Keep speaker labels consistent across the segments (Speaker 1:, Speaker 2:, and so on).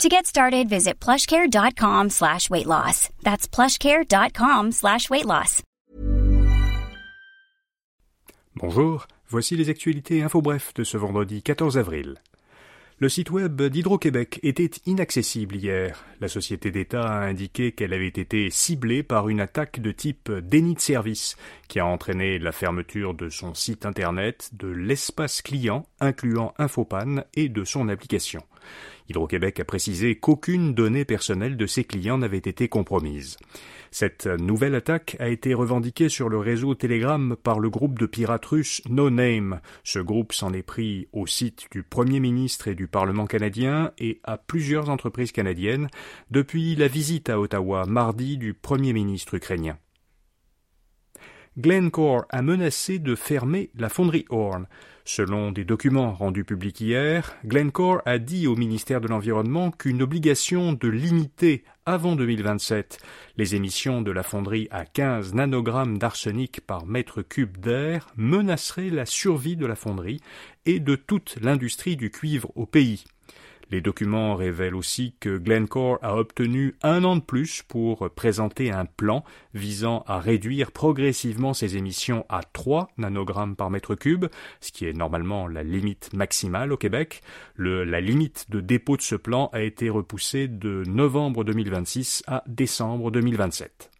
Speaker 1: To get started, visit plushcare.com slash weight loss. That's plushcare.com slash weight loss.
Speaker 2: Bonjour, voici les actualités info bref de ce vendredi 14 avril. Le site web d'Hydro-Québec était inaccessible hier. La société d'État a indiqué qu'elle avait été ciblée par une attaque de type déni de service qui a entraîné la fermeture de son site internet, de l'espace client incluant Infopan et de son application. Hydro-Québec a précisé qu'aucune donnée personnelle de ses clients n'avait été compromise. Cette nouvelle attaque a été revendiquée sur le réseau Telegram par le groupe de pirates russes No Name. Ce groupe s'en est pris au site du Premier ministre et du Parlement canadien et à plusieurs entreprises canadiennes depuis la visite à Ottawa mardi du Premier ministre ukrainien. Glencore a menacé de fermer la fonderie Horn. Selon des documents rendus publics hier, Glencore a dit au ministère de l'Environnement qu'une obligation de limiter avant 2027 les émissions de la fonderie à 15 nanogrammes d'arsenic par mètre cube d'air menacerait la survie de la fonderie et de toute l'industrie du cuivre au pays. Les documents révèlent aussi que Glencore a obtenu un an de plus pour présenter un plan visant à réduire progressivement ses émissions à 3 nanogrammes par mètre cube, ce qui est normalement la limite maximale au Québec. la limite de dépôt de ce plan a été repoussée de novembre 2026 à décembre 2027.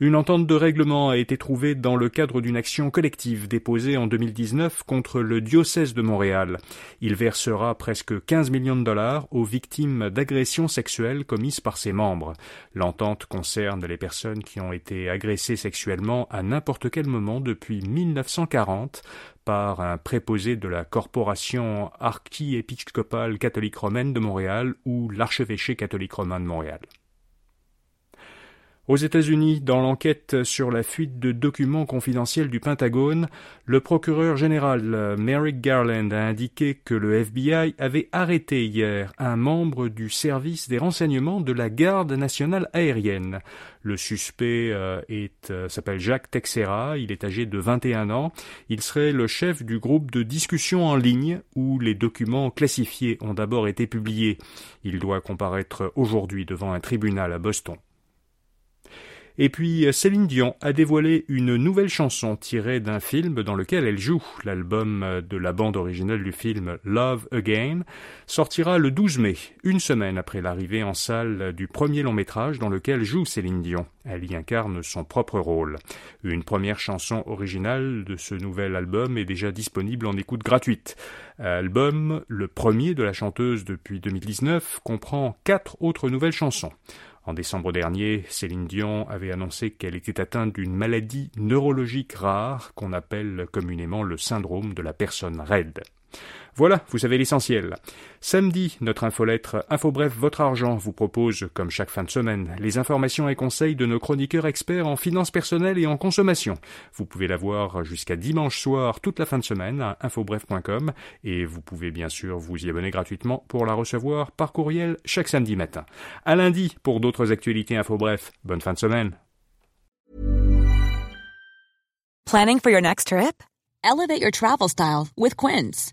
Speaker 2: Une entente de règlement a été trouvée dans le cadre d'une action collective déposée en 2019 contre le diocèse de Montréal. Il versera presque 15 millions de dollars aux victimes d'agressions sexuelles commises par ses membres. L'entente concerne les personnes qui ont été agressées sexuellement à n'importe quel moment depuis 1940 par un préposé de la corporation archiépiscopale catholique romaine de Montréal ou l'archevêché catholique romain de Montréal. Aux États-Unis, dans l'enquête sur la fuite de documents confidentiels du Pentagone, le procureur général Merrick Garland a indiqué que le FBI avait arrêté hier un membre du service des renseignements de la Garde nationale aérienne. Le suspect euh, euh, s'appelle Jacques Texera, il est âgé de 21 ans. Il serait le chef du groupe de discussion en ligne où les documents classifiés ont d'abord été publiés. Il doit comparaître aujourd'hui devant un tribunal à Boston. Et puis Céline Dion a dévoilé une nouvelle chanson tirée d'un film dans lequel elle joue. L'album de la bande originale du film Love Again sortira le 12 mai, une semaine après l'arrivée en salle du premier long métrage dans lequel joue Céline Dion. Elle y incarne son propre rôle. Une première chanson originale de ce nouvel album est déjà disponible en écoute gratuite. Album, le premier de la chanteuse depuis 2019, comprend quatre autres nouvelles chansons. En décembre dernier, Céline Dion avait annoncé qu'elle était atteinte d'une maladie neurologique rare qu'on appelle communément le syndrome de la personne raide. Voilà, vous savez l'essentiel. Samedi, notre infolettre Info Bref Votre Argent vous propose, comme chaque fin de semaine, les informations et conseils de nos chroniqueurs experts en finances personnelles et en consommation. Vous pouvez la voir jusqu'à dimanche soir toute la fin de semaine à infobref.com et vous pouvez bien sûr vous y abonner gratuitement pour la recevoir par courriel chaque samedi matin. À lundi pour d'autres actualités Info Bref. Bonne fin de semaine.
Speaker 3: Planning for your next trip? Elevate your travel style with Quince.